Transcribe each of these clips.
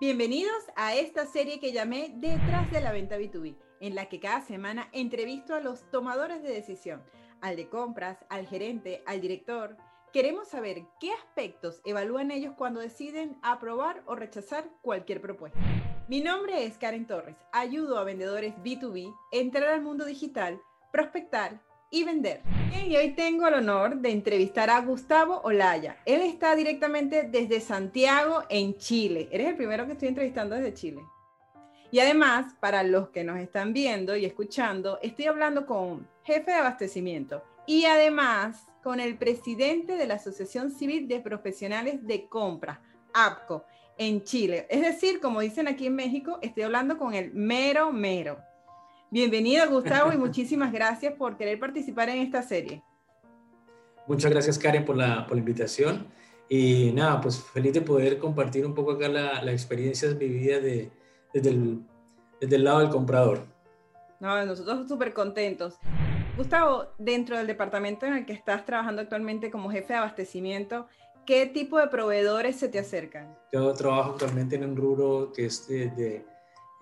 Bienvenidos a esta serie que llamé Detrás de la venta B2B, en la que cada semana entrevisto a los tomadores de decisión, al de compras, al gerente, al director. Queremos saber qué aspectos evalúan ellos cuando deciden aprobar o rechazar cualquier propuesta. Mi nombre es Karen Torres. Ayudo a vendedores B2B a entrar al mundo digital, prospectar y vender. y hoy tengo el honor de entrevistar a Gustavo Olaya. Él está directamente desde Santiago, en Chile. Eres el primero que estoy entrevistando desde Chile. Y además, para los que nos están viendo y escuchando, estoy hablando con jefe de abastecimiento y además con el presidente de la Asociación Civil de Profesionales de Compra, APCO, en Chile. Es decir, como dicen aquí en México, estoy hablando con el mero mero. Bienvenido, Gustavo, y muchísimas gracias por querer participar en esta serie. Muchas gracias, Karen, por la, por la invitación. Y nada, pues feliz de poder compartir un poco acá las la experiencias vividas de, desde, el, desde el lado del comprador. No, nosotros súper contentos. Gustavo, dentro del departamento en el que estás trabajando actualmente como jefe de abastecimiento, ¿qué tipo de proveedores se te acercan? Yo trabajo actualmente en un rubro que es de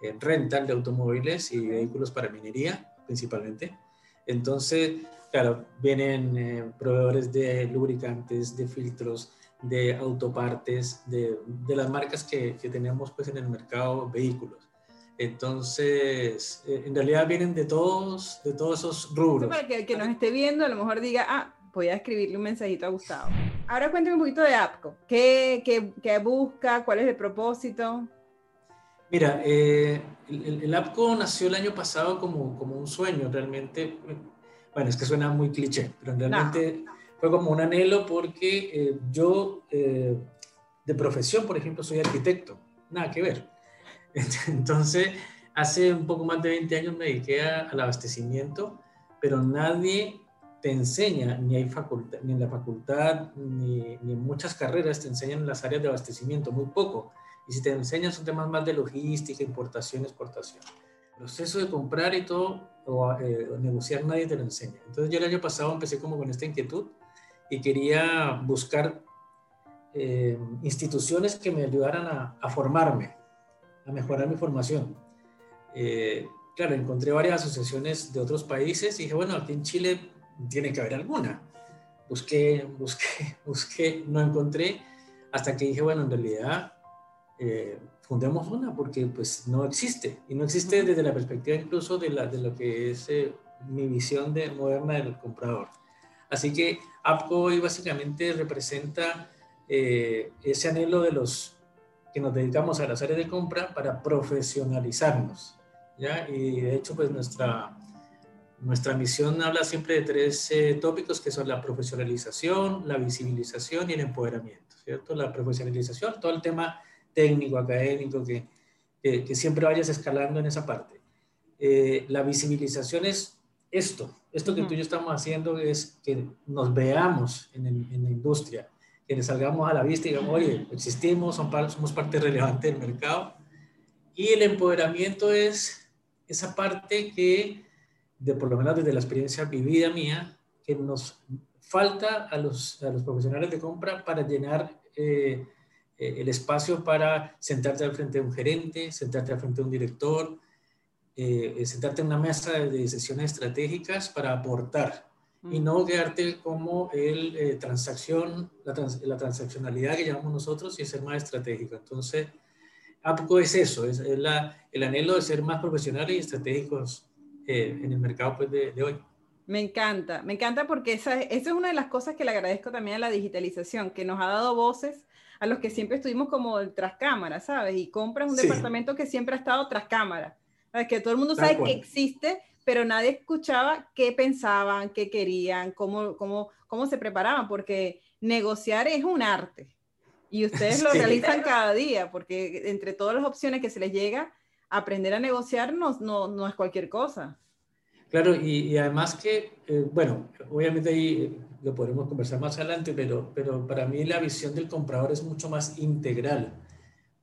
en rental de automóviles y vehículos para minería principalmente. Entonces, claro, vienen eh, proveedores de lubricantes, de filtros, de autopartes, de, de las marcas que, que, tenemos pues en el mercado vehículos. Entonces, eh, en realidad vienen de todos, de todos esos rubros. Para que el que nos esté viendo a lo mejor diga, ah, voy a escribirle un mensajito a Gustavo. Ahora cuéntame un poquito de APCO. ¿Qué, qué, qué busca? ¿Cuál es el propósito? Mira, eh, el, APCO nació el año pasado como, como un sueño, realmente. Bueno, es que suena muy cliché, pero realmente fue como un anhelo porque eh, yo eh, de profesión, por ejemplo, soy arquitecto, nada que ver. Entonces, hace un poco más de 20 años me dediqué al abastecimiento, pero nadie te enseña, ni, hay facultad, ni en la facultad, ni, ni en muchas carreras te enseñan las áreas de abastecimiento, muy poco. Y si te enseñan son temas más de logística, importación, exportación. Proceso de comprar y todo, eh, o, negociar, nadie te lo enseña. Entonces yo el año pasado empecé como con esta inquietud y quería buscar eh, instituciones que me ayudaran a, a, formarme, a mejorar mi formación. Eh, claro, encontré varias asociaciones de otros países y dije, bueno, aquí en Chile tiene que haber alguna. Busqué, busqué, busqué, no encontré, hasta que dije, bueno, en realidad eh, fundemos una porque pues no existe y no existe desde la perspectiva incluso de, la, de lo que es eh, mi visión de, moderna del comprador. Así que APCO hoy básicamente representa eh, ese anhelo de los que nos dedicamos a las áreas de compra para profesionalizarnos. ¿ya? Y de hecho pues nuestra, nuestra misión habla siempre de tres eh, tópicos que son la profesionalización, la visibilización y el empoderamiento. ¿cierto? La profesionalización, todo el tema técnico, académico, que, que, siempre vayas escalando en esa parte. Eh, la visibilización es esto, esto que tú y yo estamos haciendo es que nos veamos en, en la industria, que nos salgamos a la vista y digamos, oye, existimos, somos parte relevante del mercado. Y el empoderamiento es esa parte que, de por lo menos desde la experiencia vivida mía, que nos falta a los, a los profesionales de compra para llenar eh, el espacio para sentarte al frente de un gerente, sentarte al frente de un director, eh, sentarte en una mesa de sesiones estratégicas para aportar y no quedarte como el eh, transacción, la, la, transaccionalidad que llamamos nosotros y ser más estratégico. Entonces, APCO es eso, es, la, el anhelo de ser más profesionales y estratégicos en el mercado pues, de, de, hoy. Me encanta, me encanta porque esa, esa, es una de las cosas que le agradezco también a la digitalización, que nos ha dado voces a los que siempre estuvimos como tras cámara, ¿sabes? Y compras un departamento que siempre ha estado tras cámara. ¿sabes? Que todo el mundo sabe que existe, pero nadie escuchaba qué pensaban, qué querían, cómo, cómo, cómo se preparaban, porque negociar es un arte. Y ustedes lo realizan cada día, porque entre todas las opciones que se les llega, aprender a negociar no, no, no es cualquier cosa. Claro, y, además que, eh, bueno, obviamente ahí lo podremos conversar más adelante, pero, pero para mí la visión del comprador es mucho más integral,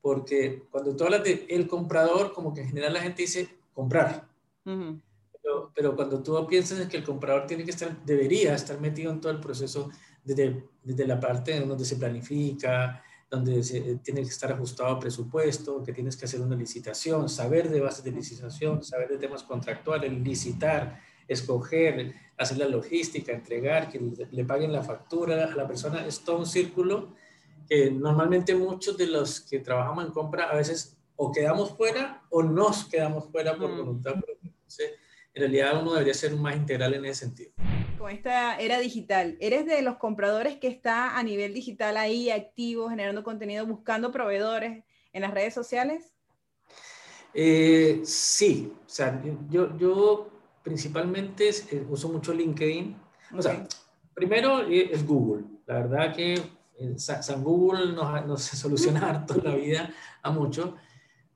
porque cuando tú hablas de el comprador, como que en general la gente dice comprar, pero, pero, cuando tú piensas en que el comprador tiene que estar, debería estar metido en todo el proceso desde, desde la parte donde se planifica, donde eh, tiene que estar ajustado a presupuesto, que tienes que hacer una licitación, saber de bases de licitación, saber de temas contractuales, licitar, escoger, hacer la logística, entregar, que le paguen la factura a la persona, es todo un círculo que normalmente muchos de los que trabajamos en compra a veces o quedamos fuera o nos quedamos fuera por mm. voluntad Entonces, en realidad uno debería ser más integral en ese sentido con esta era digital, ¿eres de los compradores que está a nivel digital ahí activo, generando contenido, buscando proveedores en las redes sociales? Eh, sí, o sea, yo, yo principalmente eh, uso mucho LinkedIn. O sea, primero eh, es Google. La verdad que San Google nos, nos soluciona harto la vida a mucho,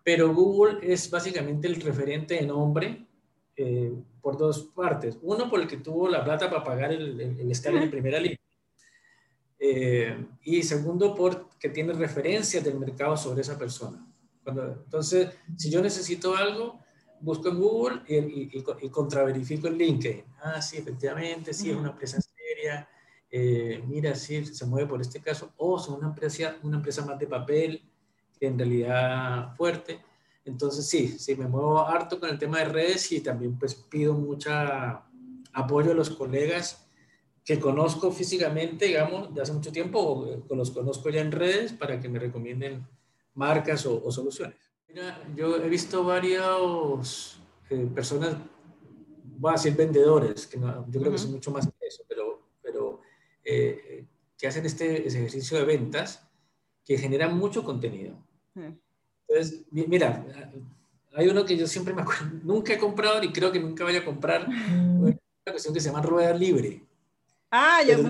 pero Google es básicamente el referente de nombre eh, por dos partes. Uno, por el que tuvo la plata para pagar el, el, escala en primera línea. Eh, y segundo, porque tiene referencias del mercado sobre esa persona. Cuando, entonces, si yo necesito algo, busco en Google y, y, y, contraverifico en LinkedIn. Ah, sí, efectivamente, sí, es una empresa seria. Eh, mira, sí, se mueve por este caso. O son una empresa, una empresa más de papel, que en realidad fuerte. Entonces sí, sí, me muevo harto con el tema de redes y también pues pido mucha apoyo a los colegas que conozco físicamente, digamos, de hace mucho tiempo o los conozco ya en redes para que me recomienden marcas o, soluciones. Mira, yo he visto varias eh, personas, voy a decir vendedores, que yo creo que son mucho más que eso, pero, pero eh, que hacen este ejercicio de ventas que generan mucho contenido. Entonces, mira, hay uno que yo siempre me acuerdo, nunca he comprado y creo que nunca vaya a comprar, una cuestión que se llama rueda libre. Ah, ya pero,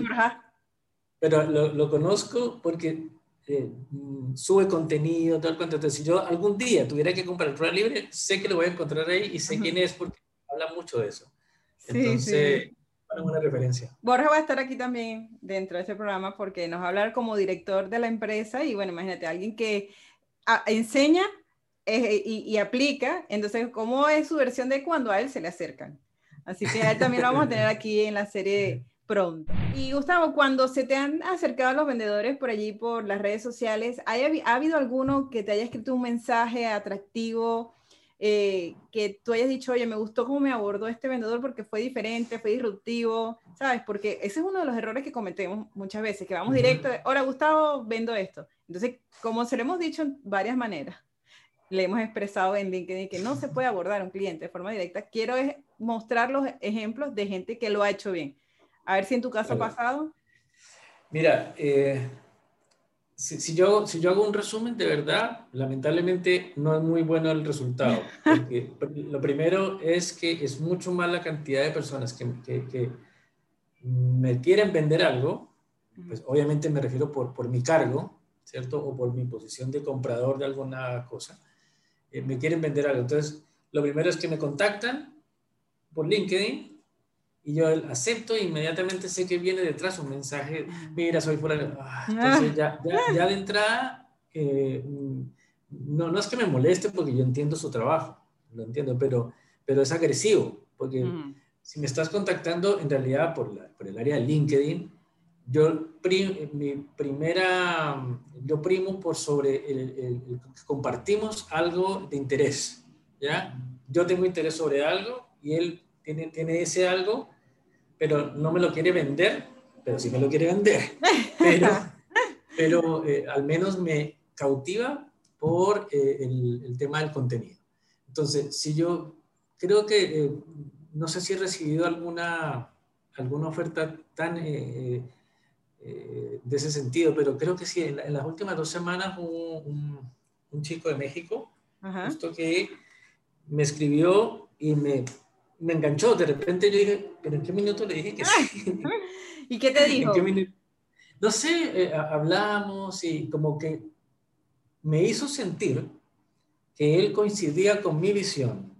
pero lo, lo, conozco porque eh, mm, sube contenido, todo el cuento. Entonces, si yo algún día tuviera que comprar rueda libre, sé que lo voy a encontrar ahí y sé quién es porque habla mucho de eso. Entonces, sí, una referencia. Borja va a estar aquí también dentro de este programa porque nos va a hablar como director de la empresa y bueno, imagínate, alguien que enseña eh, y, aplica, entonces, ¿cómo es su versión de cuando a él se le acercan? Así que a él también lo vamos a tener aquí en la serie pronto. Y Gustavo, cuando se te han acercado los vendedores por allí, por las redes sociales, ¿ha, ha habido alguno que te haya escrito un mensaje atractivo? Eh, que tú hayas dicho, oye, me gustó cómo me abordó este vendedor porque fue diferente, fue disruptivo, ¿sabes? Porque ese es uno de los errores que cometemos muchas veces, que vamos directo, hola Gustavo, vendo esto. Entonces, como se lo hemos dicho en varias maneras, le hemos expresado en LinkedIn que no se puede abordar a un cliente de forma directa, quiero mostrar los ejemplos de gente que lo ha hecho bien. A ver si en tu caso ha pasado. Mira, eh, si, yo, si yo hago un resumen, de verdad, lamentablemente no es muy bueno el resultado. Porque lo primero es que es mucho más la cantidad de personas que, que, me quieren vender algo, pues obviamente me refiero por, por mi cargo, ¿cierto? O por mi posición de comprador de alguna cosa, eh, me quieren vender algo. Entonces, lo primero es que me contactan por LinkedIn y yo acepto e inmediatamente sé que viene detrás un mensaje, mira, soy fuera ah, entonces ya, ya, de entrada, eh, no, no es que me moleste porque yo entiendo su trabajo, lo entiendo, pero, pero es agresivo, porque si me estás contactando en realidad por, la, por el área de LinkedIn, yo mi primera, yo primo por sobre el, el, compartimos algo de interés, ¿ya? Yo tengo interés sobre algo y él tiene, tiene ese algo pero no me lo quiere vender, pero sí me lo quiere vender. Pero, pero eh, al menos me cautiva por eh, el, tema del contenido. Entonces, si yo creo que, eh, no sé si he recibido alguna, alguna oferta tan de ese sentido, pero creo que sí, en, las últimas dos semanas un, un, chico de México, justo que me escribió y me me enganchó. De repente yo dije, ¿pero en qué minuto le dije que sí? ¿Y qué te dijo? no sé, eh, hablamos y como que me hizo sentir que él coincidía con mi visión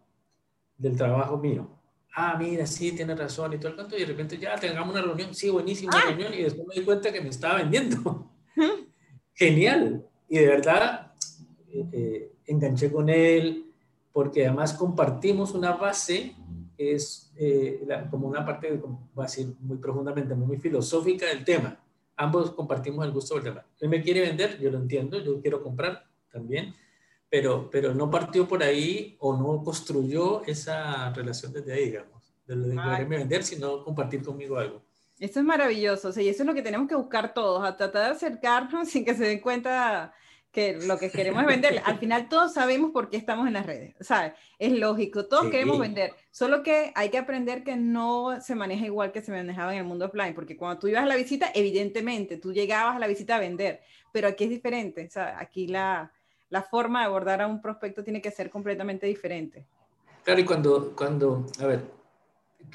del trabajo mío. Ah, mira, sí, tiene razón y todo el cuento. Y de repente ya tengamos una reunión, sí, buenísima ah. reunión. Y después me di cuenta que me estaba vendiendo. Genial. Y de verdad, eh, eh, enganché con él, porque además compartimos una base es eh, como una parte, va a decir muy profundamente, muy filosófica del tema. ambos compartimos el gusto del tema. Él me quiere vender, yo lo entiendo, yo quiero comprar también, pero, pero no partió por ahí o no construyó esa relación desde ahí, digamos, de lo de quererme vender, sino compartir conmigo algo. Eso es maravilloso, o sea, y eso es lo que tenemos que buscar todos, a tratar de acercarnos sin que se den cuenta que lo que queremos es vender. Al final todos sabemos por qué estamos en las redes, ¿sabes? Es lógico, todos queremos vender, solo que hay que aprender que no se maneja igual que se manejaba en el mundo offline, porque cuando tú ibas a la visita, evidentemente, tú llegabas a la visita a vender, pero aquí es diferente, sea, aquí la, la forma de abordar a un prospecto tiene que ser completamente diferente. Claro, y cuando, cuando a ver,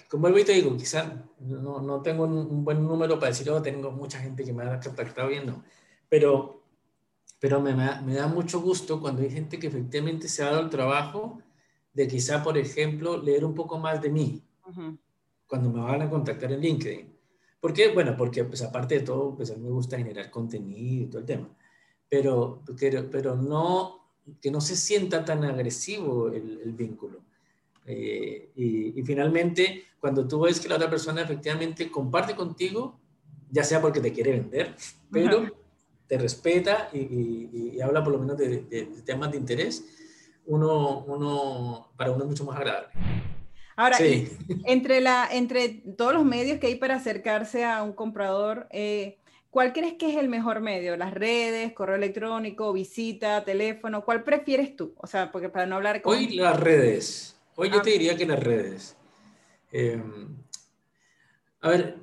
como vuelvo y te digo, quizás no, no tengo un, buen número para decir, oh, tengo mucha gente que me ha contactado viendo, pero pero me, me, da mucho gusto cuando hay gente que efectivamente se ha dado el trabajo de quizá, por ejemplo, leer un poco más de mí cuando me van a contactar en LinkedIn. ¿Por qué? Bueno, porque pues aparte de todo, pues a mí me gusta generar contenido y todo el tema, pero, pero, pero no, que no se sienta tan agresivo el, el vínculo. Eh, y, y, finalmente, cuando tú ves que la otra persona efectivamente comparte contigo, ya sea porque te quiere vender, pero te respeta y, habla por lo menos de, temas de interés, uno, uno, para uno es mucho más agradable. Ahora, entre, la, entre todos los medios que hay para acercarse a un comprador, eh, ¿cuál crees que es el mejor medio? ¿Las redes, correo electrónico, visita, teléfono? ¿Cuál prefieres tú? O sea, porque para no hablar con... Hoy las redes. Hoy yo ah. te diría que las redes. Em, a ver,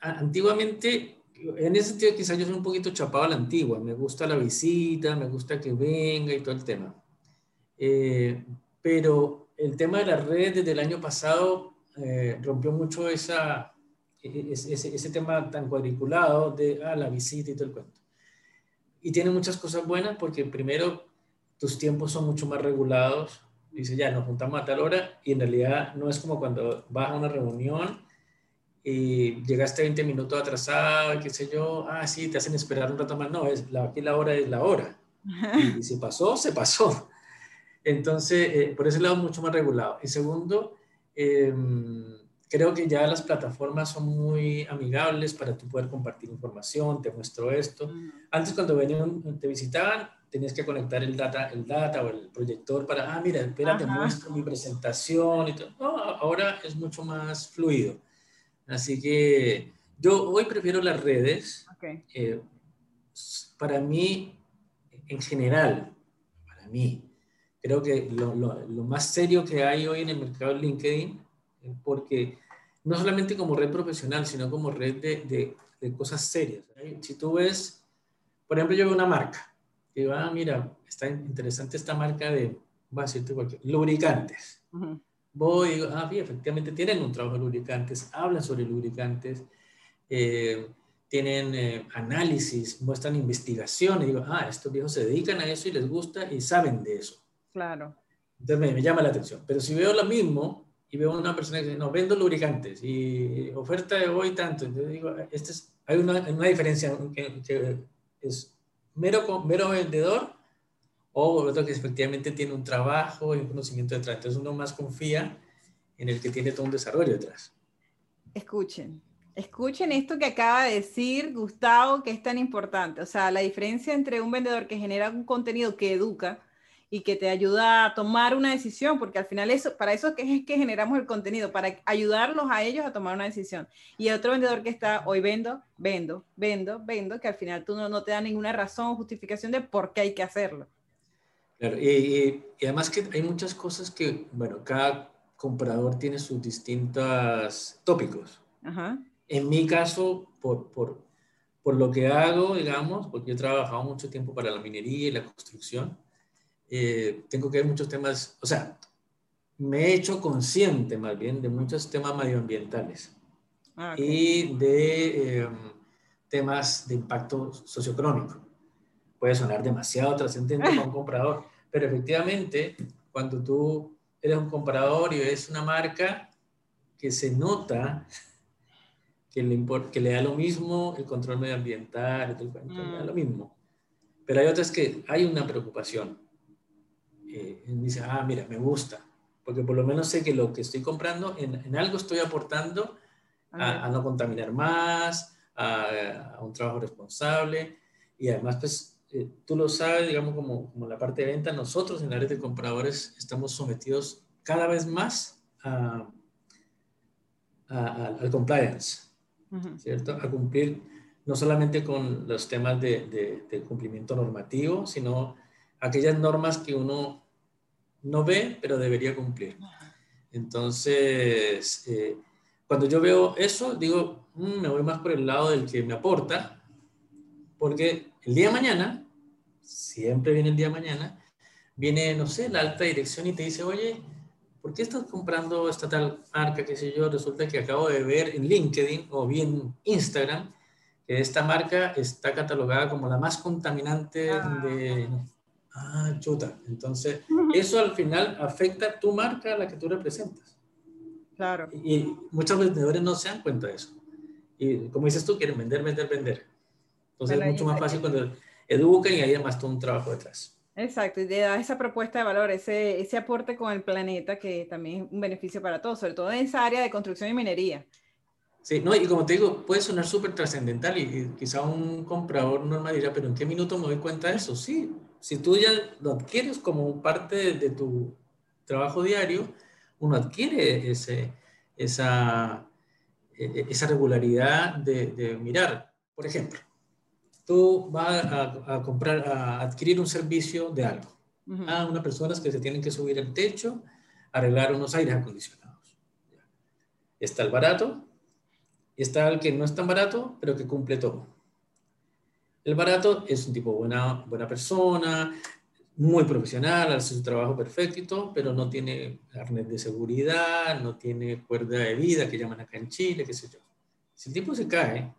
antiguamente en ese sentido quizás yo soy un poquito chapado a la antigua, me gusta la visita, me gusta que venga y todo el tema. Eh, pero el tema de las redes desde el año pasado eh, rompió mucho esa, e, e, ese, ese, tema tan cuadriculado de ah, la visita y todo el cuento. Y tiene muchas cosas buenas porque primero tus tiempos son mucho más regulados. Dice, ya, nos juntamos a tal hora y en realidad no es como cuando vas a una reunión y llegaste 20 minutos atrasado, qué sé yo, ah, sí, te hacen esperar un rato más. No, es la, aquí la hora es la hora. Y, si pasó, se pasó. Entonces, eh, por ese lado, mucho más regulado. Y segundo, em, creo que ya las plataformas son muy amigables para tú poder compartir información, te muestro esto. Antes, cuando venían, te visitaban, tenías que conectar el data, el data o el proyector para, ah, mira, espera, te muestro mi presentación y todo. No, ahora es mucho más fluido. Así que yo hoy prefiero las redes. Eh, para mí, en general, para mí, creo que lo, más serio que hay hoy en el mercado es LinkedIn, porque no solamente como red profesional, sino como red de, cosas serias. Si tú ves, por ejemplo, yo veo una marca, va, ah, mira, está interesante esta marca de, va a decirte cualquier, lubricantes voy y digo, ah, sí, efectivamente tienen un trabajo de lubricantes, hablan sobre lubricantes, eh, tienen eh, análisis, muestran investigación, y digo, ah, estos viejos se dedican a eso y les gusta y saben de eso. Claro. Entonces me, llama la atención. Pero si veo lo mismo y veo una persona que dice, no, vendo lubricantes y oferta de hoy tanto, entonces digo, este es, hay una, una diferencia que, es mero, mero vendedor o otro que efectivamente tiene un trabajo y un conocimiento detrás. Entonces uno más confía en el que tiene todo un desarrollo detrás. Escuchen, escuchen esto que acaba de decir Gustavo, que es tan importante. O sea, la diferencia entre un vendedor que genera un contenido que educa y que te ayuda a tomar una decisión, porque al final eso, para eso es que generamos el contenido, para ayudarlos a ellos a tomar una decisión. Y otro vendedor que está, hoy vendo, vendo, vendo, vendo, que al final tú no, no te da ninguna razón o justificación de por qué hay que hacerlo y, además que hay muchas cosas que, bueno, cada comprador tiene sus distintos tópicos. En mi caso, por, por, por, lo que hago, digamos, porque yo he trabajado mucho tiempo para la minería y la construcción, eh, tengo que ver muchos temas, o sea, me he hecho consciente más bien de muchos temas medioambientales ah, y de em, temas de impacto socioeconómico. Puede sonar demasiado trascendente para un comprador, pero efectivamente, cuando tú eres un comprador y ves una marca que se nota que le, que le da lo mismo el control medioambiental, le da lo mm. mismo. Pero hay otras que hay una preocupación. Eh, dice, ah, mira, me gusta, porque por lo menos sé que lo que estoy comprando, en, algo estoy aportando a, no contaminar más, a, un trabajo responsable y además, pues, eh, tú lo sabes, digamos, como, como la parte de venta, nosotros en la red de compradores estamos sometidos cada vez más a, al compliance, ¿cierto? A cumplir no solamente con los temas de, de, cumplimiento normativo, sino aquellas normas que uno no ve, pero debería cumplir. Entonces, eh, cuando yo veo eso, digo, mm, me voy más por el lado del que me aporta, porque el día de mañana, siempre viene el día de mañana, viene, no sé, la alta dirección y te dice, oye, ¿por qué estás comprando esta tal marca, qué sé yo? Resulta que acabo de ver en LinkedIn o bien Instagram que esta marca está catalogada como la más contaminante ah. de... Ah, chuta. Entonces, eso al final afecta tu marca a la que tú representas. Claro. Y muchos vendedores no se dan cuenta de eso. Y como dices tú, quieren vender, vender, vender. Entonces es mucho más fácil cuando educan y hay además todo un trabajo detrás. Exacto, y da esa propuesta de valor, ese, ese aporte con el planeta que también es un beneficio para todos, sobre todo en esa área de construcción y minería. Sí, no, y como te digo, puede sonar súper trascendental y, quizá un comprador normal dirá, pero ¿en qué minuto me doy cuenta de eso? Sí, si tú ya lo adquieres como parte de, tu trabajo diario, uno adquiere ese, esa, e, e, esa regularidad de, de mirar. Por ejemplo, tú vas a, comprar, a adquirir un servicio de algo. A unas personas que se tienen que subir el techo, arreglar unos aires acondicionados. Está el barato y está el que no es tan barato, pero que cumple todo. El barato es un tipo buena, buena persona, muy profesional, hace su trabajo perfecto, pero no tiene arnés de seguridad, no tiene cuerda de vida, que llaman acá en Chile, qué sé yo. Si el tipo se cae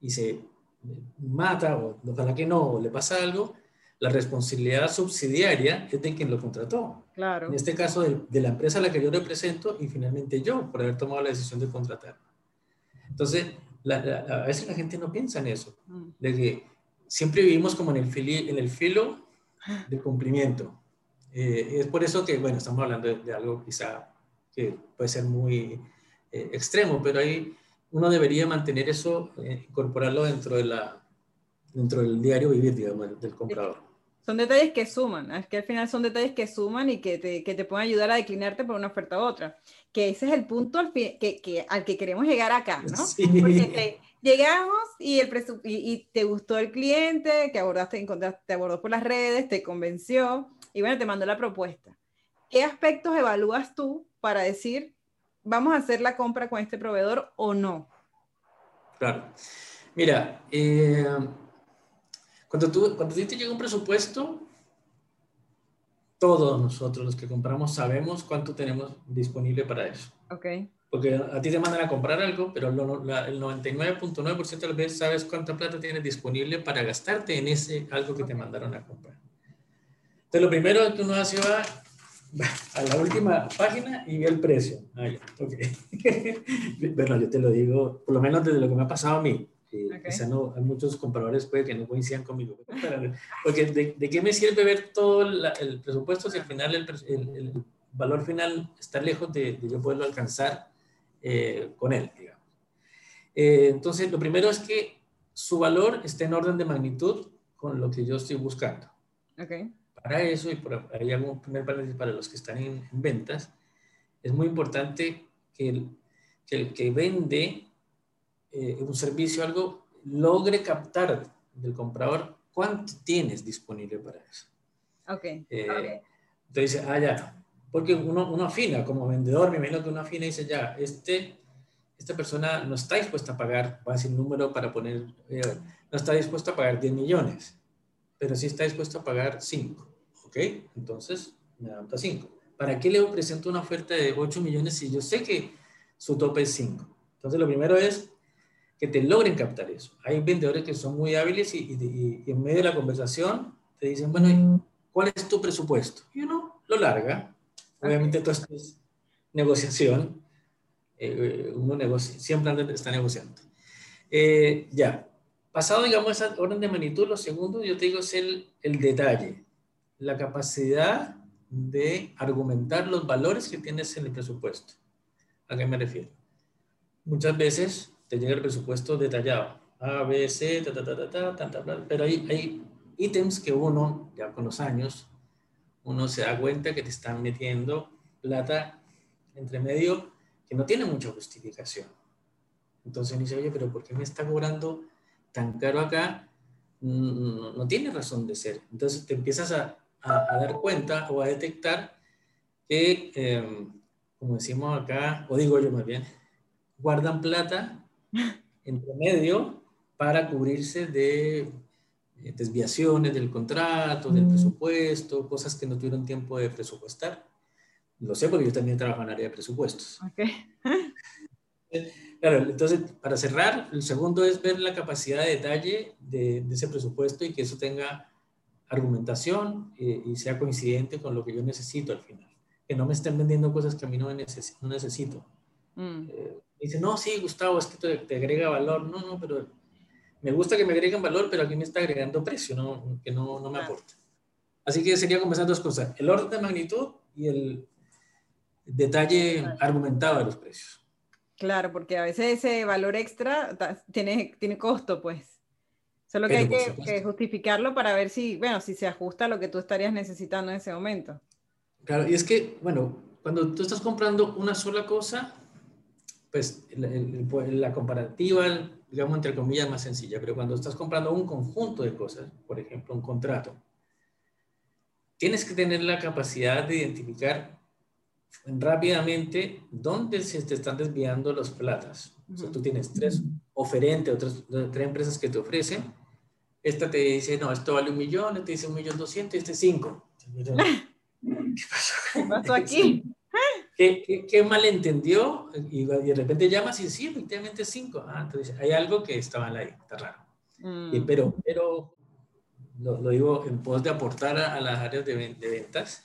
y se mata o ojalá que no, o le pasa algo, la responsabilidad subsidiaria es de quien lo contrató. Claro. En este caso, de, la empresa a la que yo represento y finalmente yo, por haber tomado la decisión de contratar. Entonces, a veces la gente no piensa en eso, mm. de que siempre vivimos como en el, fili, en el filo del cumplimiento. Eh, es por eso que, bueno, estamos hablando de, algo quizá que puede ser muy eh, extremo, pero ahí uno debería mantener eso, eh, incorporarlo dentro, de la, dentro del diario vivir, digamos, del, comprador. Son detalles que suman, es que al final son detalles que suman y que te, que te pueden ayudar a declinarte por una oferta u otra. Que ese es el punto al, que, que, al que queremos llegar acá, ¿no? Sí. Porque llegamos y, el y, te gustó el cliente, que abordaste, encontraste, te abordó por las redes, te convenció y bueno, te mandó la propuesta. ¿Qué aspectos evalúas tú para decir, vamos a hacer la compra con este proveedor o no? Claro. Mira, eh, cuando, tú, cuando te llega un presupuesto, todos nosotros los que compramos sabemos cuánto tenemos disponible para eso. Ok. Porque a ti te mandan a comprar algo, pero el 99.9% de las veces sabes cuánta plata tienes disponible para gastarte en ese algo que te mandaron a comprar. Entonces, lo primero que uno hace va a la última página y ve el precio. Ah, bueno, yo te lo digo, por lo menos desde lo que me ha pasado a mí. Quizá no, hay muchos compradores puede que no coincidan conmigo. Porque de, qué me sirve ver todo el presupuesto si al final el, el, valor final está lejos de, yo poderlo alcanzar eh, con él, digamos. Eh, entonces, lo primero es que su valor esté en orden de magnitud con lo que yo estoy buscando. Okay para eso, y por ahí hago un primer paréntesis para los que están en, ventas, es muy importante que el que, el que vende eh, un servicio algo logre captar del comprador cuánto tienes disponible para eso. Ok. Eh, entonces, ah, ya, porque uno, uno afina como vendedor, me imagino que uno afina y dice, ya, este, esta persona no está dispuesta a pagar, va a decir número para poner, eh, no está dispuesta a pagar 10 millones, pero sí está dispuesto a pagar 5. ¿Ok? Entonces, me da 5. ¿Para qué le presento una oferta de 8 millones si yo sé que su tope es 5? Entonces, lo primero es que te logren captar eso. Hay vendedores que son muy hábiles y, en medio de la conversación te dicen, bueno, ¿cuál es tu presupuesto? Y uno lo larga. Obviamente, todo esto es negociación. Eh, uno negocia, siempre está negociando. Eh, ya, pasado, digamos, esa orden de magnitud, lo segundo, yo te digo, es el, el detalle la capacidad de argumentar los valores que tienes en el presupuesto. ¿A qué me refiero? Muchas veces te llega el presupuesto detallado. A, B, C, ta, ta, ta, ta, ta, ta, pero hay, hay ítems que uno, ya con los años, uno se da cuenta que te están metiendo plata entre medio que no tiene mucha justificación. Entonces uno dice, oye, pero ¿por qué me está cobrando tan caro acá? No, no tiene razón de ser. Entonces te empiezas a, a, dar cuenta o a detectar que, em, como decimos acá, o digo yo más bien, guardan plata entre medio para cubrirse de eh, desviaciones del contrato, del mm. presupuesto, cosas que no tuvieron tiempo de presupuestar. Lo sé porque yo también trabajo en área de presupuestos. Claro, entonces, para cerrar, el segundo es ver la capacidad de detalle de, ese presupuesto y que eso tenga argumentación eh, y sea coincidente con lo que yo necesito al final. Que no me estén vendiendo cosas que a mí no, necesito. Mm. Eh, dice, no, sí, Gustavo, es que te, te, agrega valor. No, no, pero me gusta que me agreguen valor, pero aquí me está agregando precio, ¿no? que no, no me aporta. Así que sería comenzar dos cosas, el orden de magnitud y el detalle argumentado de los precios. Claro, porque a veces ese valor extra tiene, tiene costo, pues. Solo que hay que, justificarlo para ver si, bueno, si se ajusta a lo que tú estarías necesitando en ese momento. Claro, y es que, bueno, cuando tú estás comprando una sola cosa, pues la comparativa, digamos, entre comillas, es más sencilla, pero cuando estás comprando un conjunto de cosas, por ejemplo, un contrato, tienes que tener la capacidad de identificar rápidamente dónde se te están desviando los platas. O sea, tú tienes tres oferentes, otras tres empresas que te ofrecen. Esta te dice, no, esto vale un millón, esta dice un millón doscientos y este cinco. ¿Qué pasó? ¿Qué pasó aquí? ¿Qué, qué, malentendió? Y, de repente llamas y sí, efectivamente cinco. Ah, entonces hay algo que está mal ahí, está raro. Mm. pero pero lo, digo en pos de aportar a, las áreas de, de ventas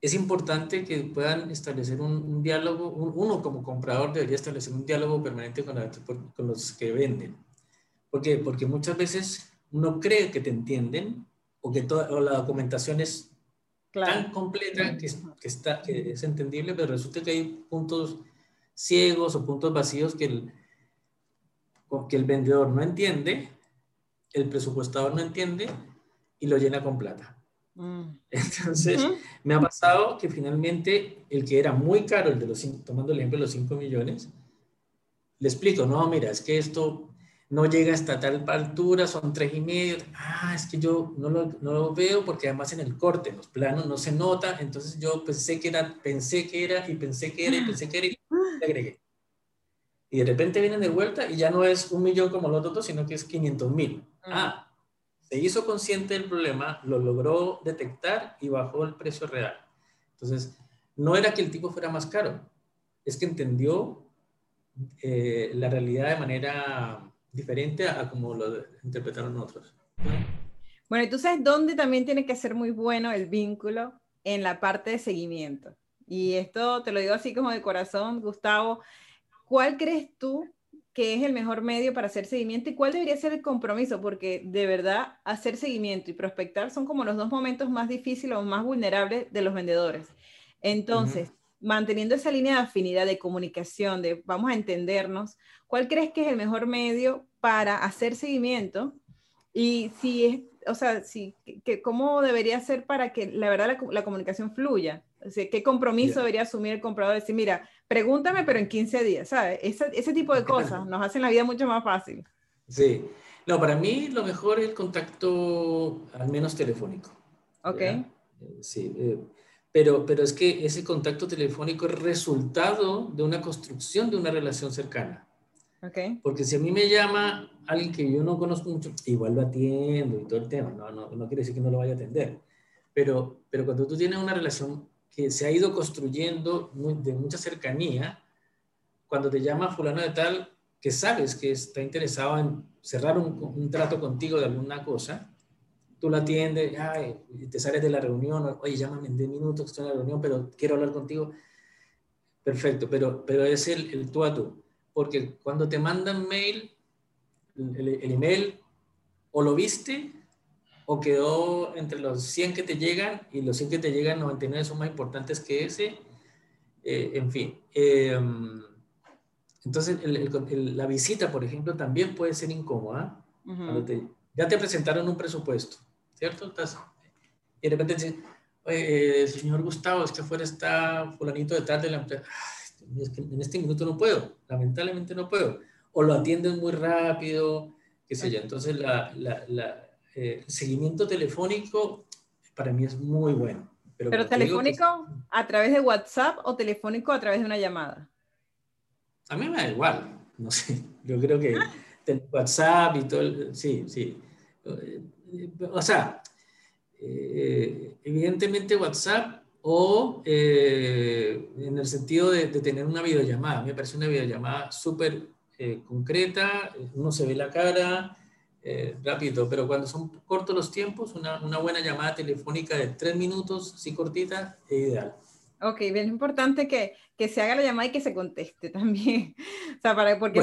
es importante que puedan establecer un, diálogo, uno como comprador debería establecer un diálogo permanente con, con los que venden. ¿Por qué? Porque muchas veces uno cree que te entienden o que toda, o la documentación es tan completa que, que, está, que es entendible, pero resulta que hay puntos ciegos o puntos vacíos que el, que el vendedor no entiende, el presupuestador no entiende y lo llena con plata. Mm. Entonces, me ha pasado que finalmente el que era muy caro, el de los, tomando el ejemplo de los 5 millones, le explico, no, mira, es que esto no llega hasta tal altura, son tres y medio. Ah, es que yo no lo, no lo, veo porque además en el corte, en los planos no se nota. Entonces yo pensé que era, pensé que era y pensé que era y pensé que era y le agregué. Y de repente vienen de vuelta y ya no es un millón como los otros, sino que es 500 mil. Ah, se hizo consciente del problema, lo logró detectar y bajó el precio real. Entonces, no era que el tipo fuera más caro, es que entendió eh, la realidad de manera diferente a, como lo interpretaron otros. Bueno, sabes dónde también tiene que ser muy bueno el vínculo en la parte de seguimiento. Y esto te lo digo así como de corazón, Gustavo. ¿Cuál crees tú qué es el mejor medio para hacer seguimiento y cuál debería ser el compromiso, porque de verdad hacer seguimiento y prospectar son como los dos momentos más difíciles o más vulnerables de los vendedores. Entonces, manteniendo esa línea de afinidad, de comunicación, de vamos a entendernos, ¿cuál crees que es el mejor medio para hacer seguimiento? Y si es, o sea, si, que, ¿cómo debería ser para que la verdad la, comunicación fluya? ¿Qué compromiso debería asumir el comprador? Decir, mira, pregúntame, pero en 15 días, ¿sabes? Ese, ese tipo de cosas nos hacen la vida mucho más fácil. Sí. No, para mí lo mejor es el contacto, al menos telefónico. Ok. Eh, sí, eh, pero, pero es que ese contacto telefónico es resultado de una construcción de una relación cercana. Okay. Porque si a mí me llama alguien que yo no conozco mucho, igual lo atiendo y todo el tema, no, no, no quiere decir que no lo vaya a atender. Pero, pero cuando tú tienes una relación que se ha ido construyendo de mucha cercanía, cuando te llama fulano de tal, que sabes que está interesado en cerrar un, trato contigo de alguna cosa, tú la atiendes, y te sales de la reunión, oye, llámame en 10 minutos, estoy en la reunión, pero quiero hablar contigo. Perfecto, pero, pero es el, el tú a tú. Porque cuando te mandan mail, el, el email, o lo viste o quedó entre los 100 que te llegan y los 100 que te llegan, 99 son más importantes que ese. Eh, en fin, em, entonces la visita, por ejemplo, también puede ser incómoda. ya te presentaron un presupuesto, ¿cierto? Estás, y de repente dicen, Oye, señor Gustavo, es que afuera está fulanito detrás de la empresa. Es que en este minuto no puedo, lamentablemente no puedo. O lo atienden muy rápido, qué sé yo. Entonces, la, la, eh, el seguimiento telefónico para mí es muy bueno. ¿Pero, telefónico a través de WhatsApp o telefónico a través de una llamada? A mí me da igual, no sé. Yo creo que WhatsApp y todo, sí, sí. O sea, eh, evidentemente WhatsApp o eh, en el sentido de, tener una videollamada. Me parece una videollamada súper eh, concreta, uno se ve la cara rápido, pero cuando son cortos los tiempos, una, una, buena llamada telefónica de tres minutos, sí cortita, es ideal. Ok, bien importante que, que, se haga la llamada y que se conteste también. o sea, para, porque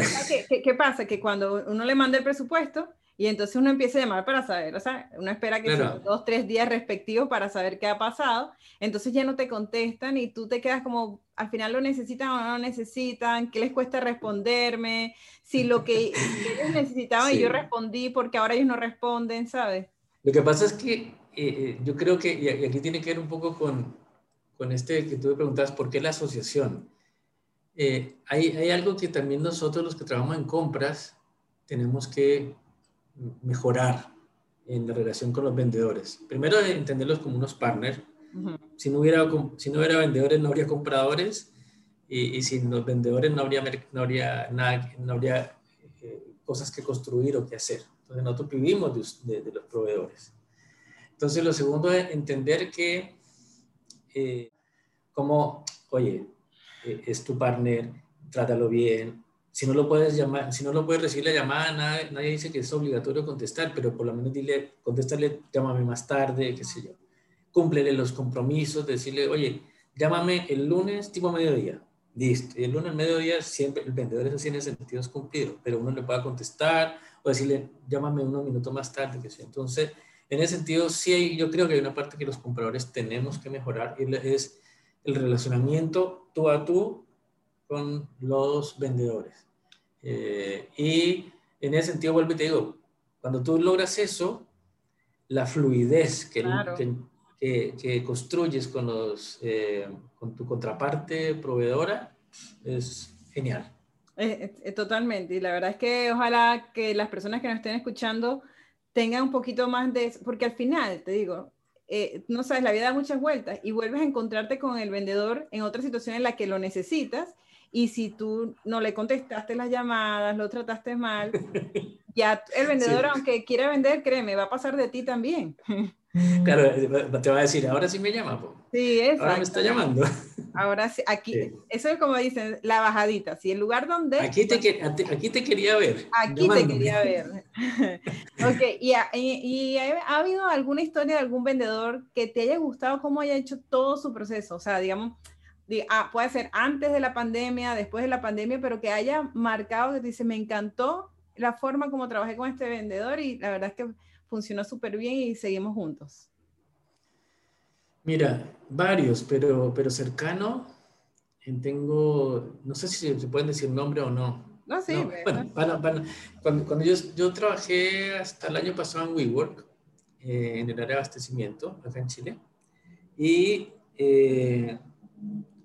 ¿qué, ¿qué, pasa? Que cuando uno le manda el presupuesto, y entonces uno empieza a llamar para saber, o sea, uno espera que sean dos, tres días respectivos para saber qué ha pasado. Entonces ya no te contestan y tú te quedas como, al final lo necesitan o no lo necesitan, qué les cuesta responderme, si lo que ellos necesitaban y yo respondí porque ahora ellos no responden, ¿sabes? Lo que pasa es que eh, eh, yo creo que, y aquí tiene que ver un poco con, con este que tú me preguntabas, ¿por qué la asociación? Eh, hay, hay algo que también nosotros los que trabajamos en compras tenemos que mejorar en la relación con los vendedores. Primero, entenderlos como unos partners. si, no hubiera, si no hubiera vendedores, no habría compradores. Y, y sin los vendedores, no habría, no habría, nada, no habría eh, cosas que construir o que hacer. Entonces, nosotros vivimos de, de, los proveedores. Entonces, lo segundo es entender que, eh, como, oye, eh, es tu partner, trátalo bien, si no lo puedes llamar, si no lo puedes recibir la llamada, nadie, dice que es obligatorio contestar, pero por lo menos dile, contéstale, llámame más tarde, qué sé yo. Cúmplele los compromisos, decirle, oye, llámame el lunes tipo mediodía. Listo. Y el lunes mediodía siempre el vendedor eso tiene sentidos cumplidos, pero uno le pueda contestar o decirle, llámame unos minutos más tarde, qué sé yo. Entonces, en ese sentido, sí hay, yo creo que hay una parte que los compradores tenemos que mejorar y es el relacionamiento tú a tú con los vendedores. Eh, y en ese sentido, vuelvo y te digo, cuando tú logras eso, la fluidez que, que, construyes con, los, eh, con tu contraparte proveedora es genial. Eh, totalmente, y la verdad es que ojalá que las personas que nos estén escuchando tengan un poquito más de eso, porque al final, te digo, no sabes, la vida da muchas vueltas y vuelves a encontrarte con el vendedor en otra situación en la que lo necesitas y si tú no le contestaste las llamadas, lo trataste mal, ya el vendedor, aunque quiera vender, créeme, va a pasar de ti también. Claro, te va a decir, ahora sí me llama. Sí, Ahora me está llamando. Ahora sí, aquí, eso es como dicen, la bajadita. Si el lugar donde... Aquí te, aquí te quería ver. Aquí te quería ver. ok, y, y, ha habido alguna historia de algún vendedor que te haya gustado cómo haya hecho todo su proceso? O sea, digamos, Ah, puede ser antes de la pandemia, después de la pandemia, pero que haya marcado que dice, me encantó la forma como trabajé con este vendedor y la verdad es que funcionó súper bien y seguimos juntos. Mira, varios, pero, pero cercano, tengo, no sé si se pueden decir nombre o no. No, sí. bueno, cuando, cuando yo, yo, trabajé hasta el año pasado en WeWork, eh, en el área de abastecimiento, acá en Chile, y eh,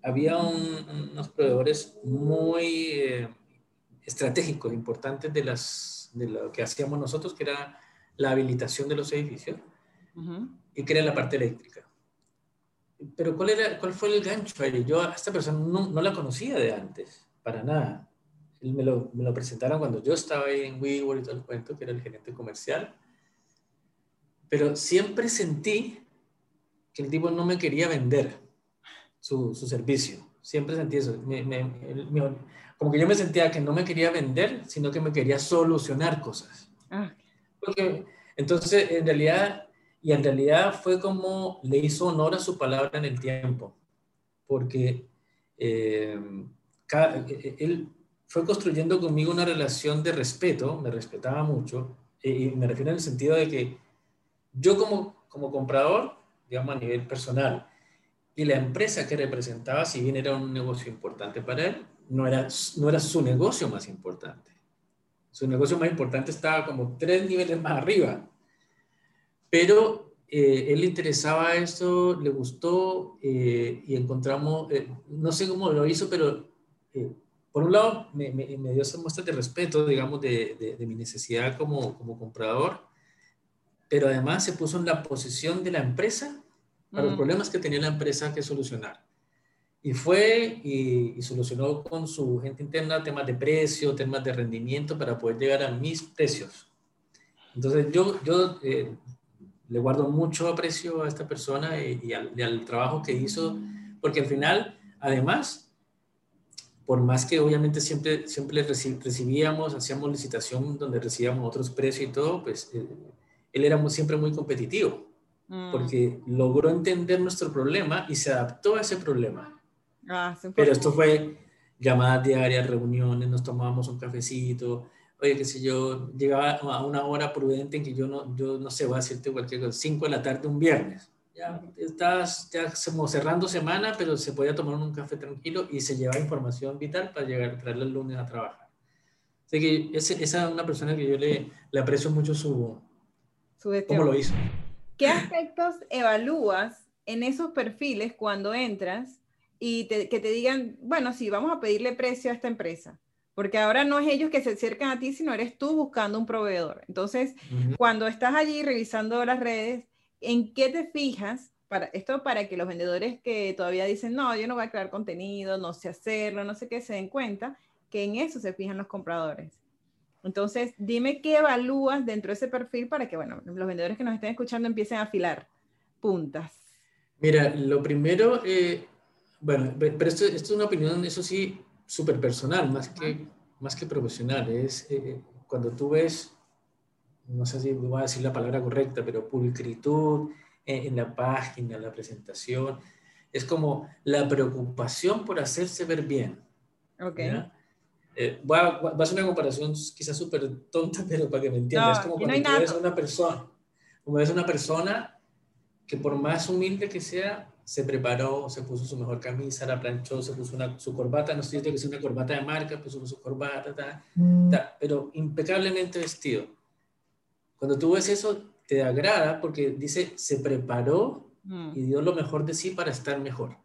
había unos proveedores muy eh, estratégicos, importantes de, las, de lo que hacíamos nosotros, que era la habilitación de los edificios y que era la parte eléctrica. Pero ¿cuál, era, cuál fue el gancho ahí? Yo a esta persona no, no la conocía de antes, para nada. Él me lo, me lo, presentaron cuando yo estaba ahí en WeWork y todo el cuento, que era el gerente comercial. Pero siempre sentí que el tipo no me quería vender su, servicio. Siempre sentí eso. como que yo me sentía que no me quería vender, sino que me quería solucionar cosas. Ah. Porque, entonces, en realidad, y en realidad fue como le hizo honor a su palabra en el tiempo, porque eh, él fue construyendo conmigo una relación de respeto, me respetaba mucho, y me refiero en el sentido de que yo como, como comprador, digamos a nivel personal, y la empresa que representaba, si bien era un negocio importante para él, no era, no era su negocio más importante. Su negocio más importante estaba como tres niveles más arriba. Pero eh, él le interesaba esto, le gustó eh, y encontramos, eh, no sé cómo lo hizo, pero por un lado me, me, dio esa muestra de respeto, digamos, de, de, mi necesidad como, como, comprador, pero además se puso en la posición de la empresa para los mm. problemas que tenía la empresa que solucionar. Y fue y, solucionó con su gente interna temas de precio, temas de rendimiento para poder llegar a mis precios. Entonces yo, yo le guardo mucho aprecio a esta persona y, al, trabajo que hizo, porque al final, además, por más que obviamente siempre, siempre recibíamos, hacíamos licitación donde recibíamos otros precios y todo, pues eh, él era siempre muy competitivo, mm. porque logró entender nuestro problema y se adaptó a ese problema. Ah, Pero esto fue llamadas diarias, reuniones, nos tomábamos un cafecito, oye, qué sé yo, llegaba a una hora prudente en que yo no, yo no sé, voy a decirte cualquier cosa, 5 de la tarde un viernes. Ya estás ya cerrando semana, pero se podía tomar un café tranquilo y se llevaba información vital para llegar, traerle el lunes a trabajar. Así que esa es una persona que yo le, le aprecio mucho su, su cómo lo hizo. ¿Qué aspectos evalúas en esos perfiles cuando entras y que te digan, bueno, sí, vamos a pedirle precio a esta empresa? porque ahora no es ellos que se acercan a ti, sino eres tú buscando un proveedor. Entonces, cuando estás allí revisando las redes, ¿en qué te fijas? Para, esto para que los vendedores que todavía dicen, no, yo no voy a crear contenido, no sé hacerlo, no sé qué, se den cuenta que en eso se fijan los compradores. Entonces, dime qué evalúas dentro de ese perfil para que, bueno, los vendedores que nos estén escuchando empiecen a afilar puntas. Mira, lo primero, eh, bueno, pero esto, esto, es una opinión, eso sí, súper personal, más que, más que profesional. Es eh, cuando tú ves, no sé si voy a decir la palabra correcta, pero pulcritud en, la página, la presentación, es como la preocupación por hacerse ver bien. Ok. Eh, voy, a, a, hacer una comparación quizás súper tonta, pero para que me entiendas. es como cuando tú ves una persona, como ves una persona que por más humilde que sea, se preparó, se puso su mejor camisa, la planchó, se puso una, su corbata, no sé si que es una corbata de marca, puso su corbata, mm. pero impecablemente vestido. Cuando tú ves eso, te agrada porque dice, se preparó mm. y dio lo mejor de sí para estar mejor.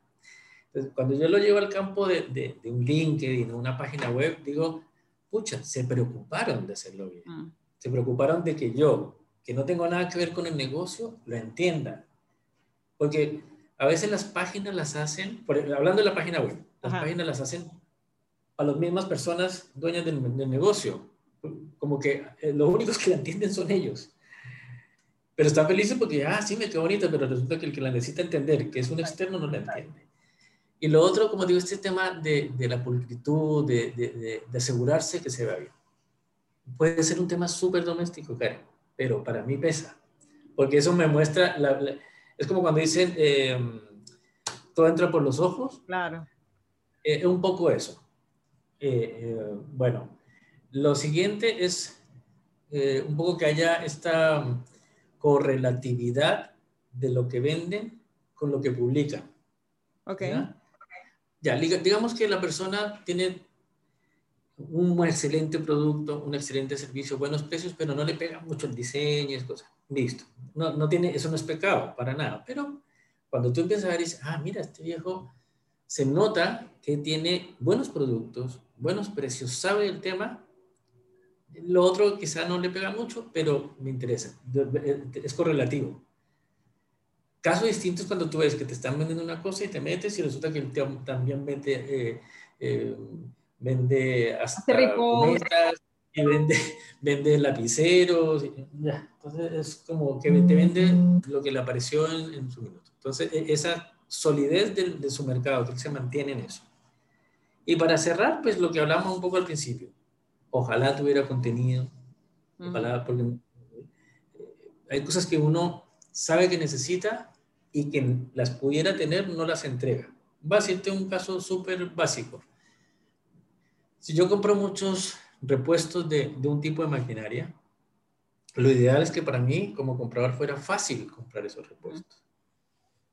Entonces, cuando yo lo llevo al campo de, de, de un LinkedIn o una página web, digo, pucha, se preocuparon de hacerlo bien. Mm. Se preocuparon de que yo, que no tengo nada que ver con el negocio, lo entienda. Porque a veces las páginas las hacen, hablando de la página web, las páginas las hacen a las mismas personas dueñas del, negocio. Como que eh, los únicos que la entienden son ellos. Pero están felices porque, ah, sí, me quedó bonita, pero resulta que el que la necesita entender, que es un externo, no la entiende. Y lo otro, como digo, este tema de, de la pulcritud, de, de, de, asegurarse que se vea bien. Puede ser un tema súper doméstico, Karen, pero para mí pesa, porque eso me muestra la es como cuando dicen, eh, todo entra por los ojos. Claro. Eh, es un poco eso. Eh, bueno, lo siguiente es un poco que haya esta correlatividad de lo que venden con lo que publican. Ok. ¿ya? Digamos que la persona tiene un excelente producto, un excelente servicio, buenos precios, pero no le pega mucho el diseño esas cosas. Listo. No, no tiene, eso no es pecado, para nada. Pero cuando tú empiezas a ver, dices, ah, mira, este viejo se nota que tiene buenos productos, buenos precios, sabe el tema. Lo otro quizá no le pega mucho, pero me interesa. Es correlativo. Caso distinto es cuando tú ves que te están vendiendo una cosa y te metes y resulta que también vende, eh, eh, vende hasta y vende, vende lapiceros. Entonces es como que te vende lo que le apareció en, su minuto. Entonces e, esa solidez de, su mercado, que se mantiene en eso. Y para cerrar, pues lo que hablamos un poco al principio. Ojalá tuviera contenido. Ojalá, porque eh, hay cosas que uno sabe que necesita y que las pudiera tener, no las entrega. Va a decirte un caso súper básico. Si yo compro muchos repuestos de, un tipo de maquinaria, lo ideal es que para mí como comprador fuera fácil comprar esos repuestos.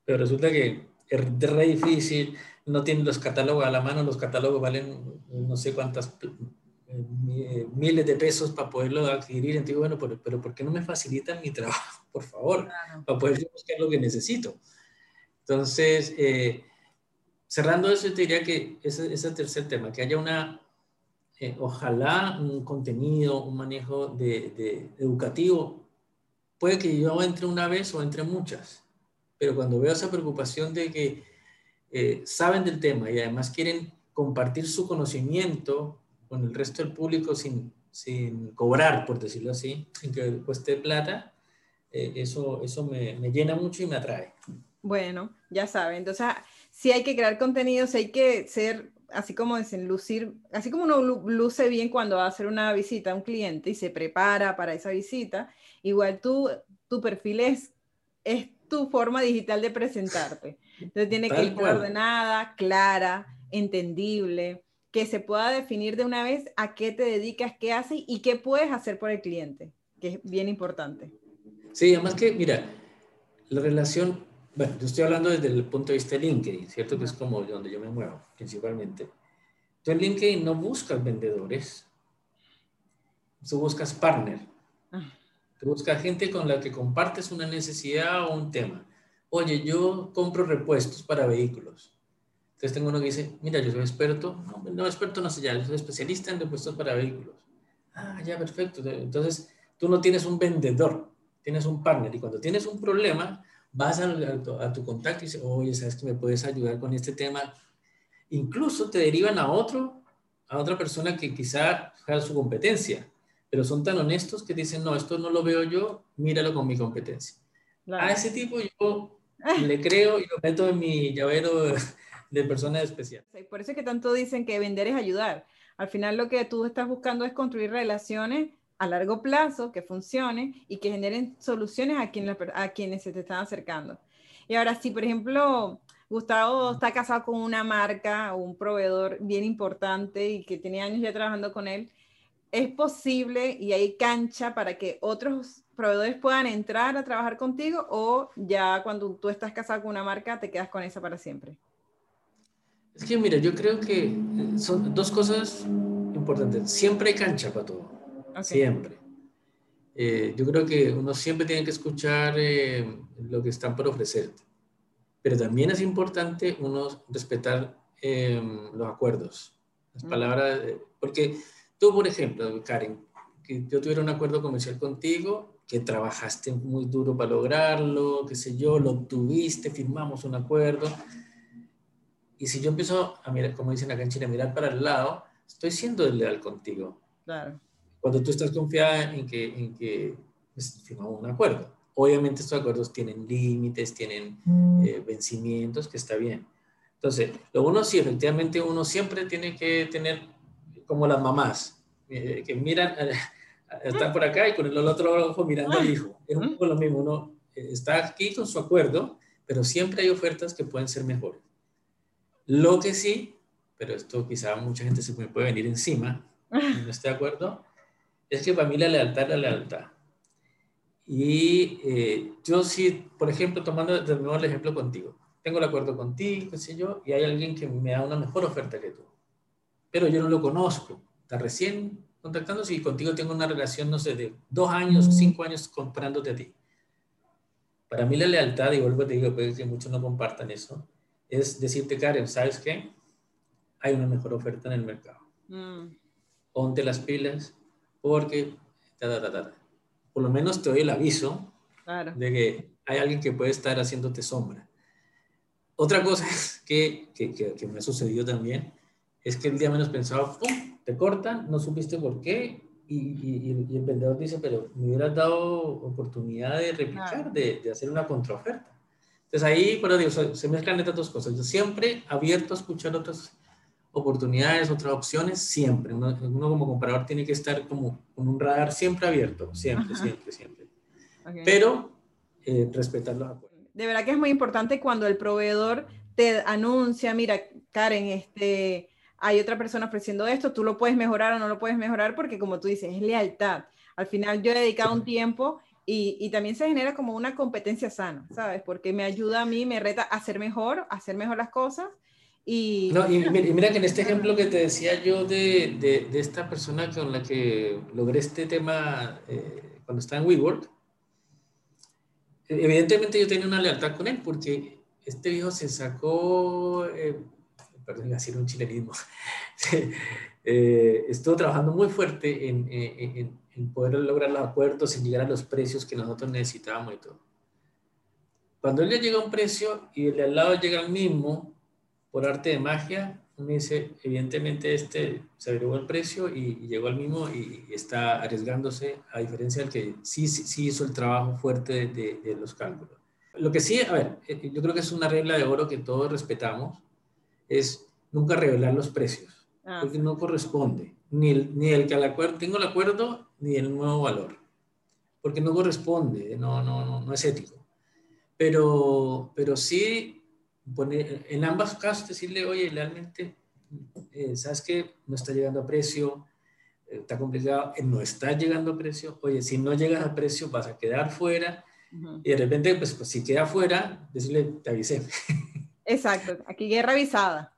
Pero resulta que es re difícil, no tienen los catálogos a la mano, los catálogos valen no sé cuántas eh, miles de pesos para poderlo adquirir. Entonces, bueno, pero, pero ¿por qué no me facilitan mi trabajo, por favor? Para poder buscar lo que necesito. Entonces, eh, cerrando eso, te diría que ese es el tercer tema, que haya una, eh, ojalá un contenido, un manejo de, educativo. Puede que yo entre una vez o entre muchas, pero cuando veo esa preocupación de que saben del tema y además quieren compartir su conocimiento con el resto del público sin, sin cobrar, por decirlo así, sin que cueste plata, eh, eso, eso me, me, llena mucho y me atrae. Bueno, ya saben, entonces si hay que crear contenidos, hay que ser, así como dicen, lucir, así como uno luce bien cuando va a hacer una visita a un cliente y se prepara para esa visita, igual tú, tu perfil es, es tu forma digital de presentarte. Entonces tiene que ir ordenada, clara, entendible que se pueda definir de una vez a qué te dedicas, qué haces y qué puedes hacer por el cliente, que es bien importante. Sí, además que, mira, la relación, bueno, yo estoy hablando desde el punto de vista de LinkedIn, ¿cierto? Que es como donde yo me muevo principalmente. Tú en LinkedIn no buscas vendedores, tú buscas partner. Ah. Tú buscas gente con la que compartes una necesidad o un tema. Oye, yo compro repuestos para vehículos entonces tengo uno que dice, mira, yo soy experto, no, no experto no sé ya, yo soy especialista en repuestos para vehículos. Ah, ya, perfecto. Entonces tú no tienes un vendedor, tienes un partner y cuando tienes un problema, vas a, tu contacto y dices, oye, ¿sabes que me puedes ayudar con este tema? Incluso te derivan a otro, a otra persona que quizá sea su competencia, pero son tan honestos que dicen, no, esto no lo veo yo, míralo con mi competencia. A ese tipo yo le creo y lo meto en mi llavero de personas especiales. por eso es que tanto dicen que vender es ayudar. Al final lo que tú estás buscando es construir relaciones a largo plazo que funcionen y que generen soluciones a, quien, a quienes se te están acercando. Y ahora, si por ejemplo Gustavo está casado con una marca o un proveedor bien importante y que tiene años ya trabajando con él, es posible y hay cancha para que otros proveedores puedan entrar a trabajar contigo o ya cuando tú estás casado con una marca te quedas con esa para siempre. Es que, mira, yo creo que eh, son dos cosas importantes. Siempre hay cancha para todo. Siempre. Eh, yo creo que uno siempre tiene que escuchar eh, lo que están por ofrecerte. Pero también es importante uno respetar los acuerdos, las palabras. porque tú, por ejemplo, Karen, que yo tuviera un acuerdo comercial contigo, que trabajaste muy duro para lograrlo, qué sé yo, lo obtuviste, firmamos un acuerdo y si yo empiezo a mirar, como dicen acá en China, a mirar para el lado, estoy siendo desleal contigo. Claro. Cuando tú estás confiada en que, en que pues, firmamos un acuerdo. Obviamente estos acuerdos tienen límites, tienen mm. eh, vencimientos, que está bien. Entonces, lo uno sí, efectivamente uno siempre tiene que tener como las mamás, eh, que miran, eh, están por acá y con el otro ojo mirando al hijo. Es un poco lo mismo, uno está aquí con su acuerdo, pero siempre hay ofertas que pueden ser mejores. Lo que sí, pero esto quizá mucha gente se me puede venir encima, no esté de acuerdo, es que para mí la lealtad es la lealtad. Y eh, yo sí, por ejemplo, tomando el ejemplo contigo, tengo el acuerdo contigo, qué sé yo, y hay alguien que me da una mejor oferta que tú, pero yo no lo conozco, está recién contactándose y contigo tengo una relación, no sé, de dos años, cinco años comprándote a ti. Para mí la lealtad, y vuelvo te digo, puede que muchos no compartan eso, es decirte, Karen, ¿sabes qué? Hay una mejor oferta en el mercado. Mm. Ponte las pilas porque, por lo menos te doy el aviso de que hay alguien que puede estar haciéndote sombra. Otra cosa que, que, que, me ha sucedido también es que el día menos pensado, ¡pum! te cortan, no supiste por qué, y, y, y, el vendedor dice, pero me hubieras dado oportunidad de replicar, de, de, hacer una contraoferta. Entonces ahí, pero digo, se, mezclan estas dos cosas. Yo siempre abierto a escuchar otras oportunidades, otras opciones, siempre. Uno, como comprador tiene que estar como con un radar siempre abierto, siempre, siempre, siempre. Pero eh, respetar los acuerdos. De verdad que es muy importante cuando el proveedor te anuncia, mira, Karen, este, hay otra persona ofreciendo esto, tú lo puedes mejorar o no lo puedes mejorar porque como tú dices, es lealtad. Al final yo he dedicado un tiempo Y, también se genera como una competencia sana, ¿sabes? Porque me ayuda a mí, me reta a hacer mejor, a hacer mejor las cosas. Y, no, y, mira, que en este ejemplo que te decía yo de, de, esta persona con la que logré este tema eh, cuando estaba en WeWork, evidentemente yo tenía una lealtad con él porque este viejo se sacó, eh, perdón, decir un chilenismo, eh, estuvo trabajando muy fuerte en, en, en, poder lograr los acuerdos, en llegar a los precios que nosotros necesitábamos y todo. Cuando él le llega a un precio y el de al lado llega al mismo, por arte de magia, uno dice, evidentemente este se agregó el precio y, llegó al mismo y, está arriesgándose, a diferencia del que sí, sí, hizo el trabajo fuerte de, de los cálculos. Lo que sí, a ver, eh, yo creo que es una regla de oro que todos respetamos, es nunca revelar los precios, ah. porque no corresponde, ni el, ni el que al acuerdo, tengo el acuerdo, ni el nuevo valor, porque no corresponde, no, no, no, no es ético. Pero, pero sí, poner, en ambos casos decirle, oye, realmente, eh, ¿sabes qué? No está llegando a precio, eh, está complicado, no está llegando a precio, oye, si no llegas a precio vas a quedar fuera, y de repente, pues, pues, si queda fuera, decirle, te avisé. Exacto, aquí guerra avisada.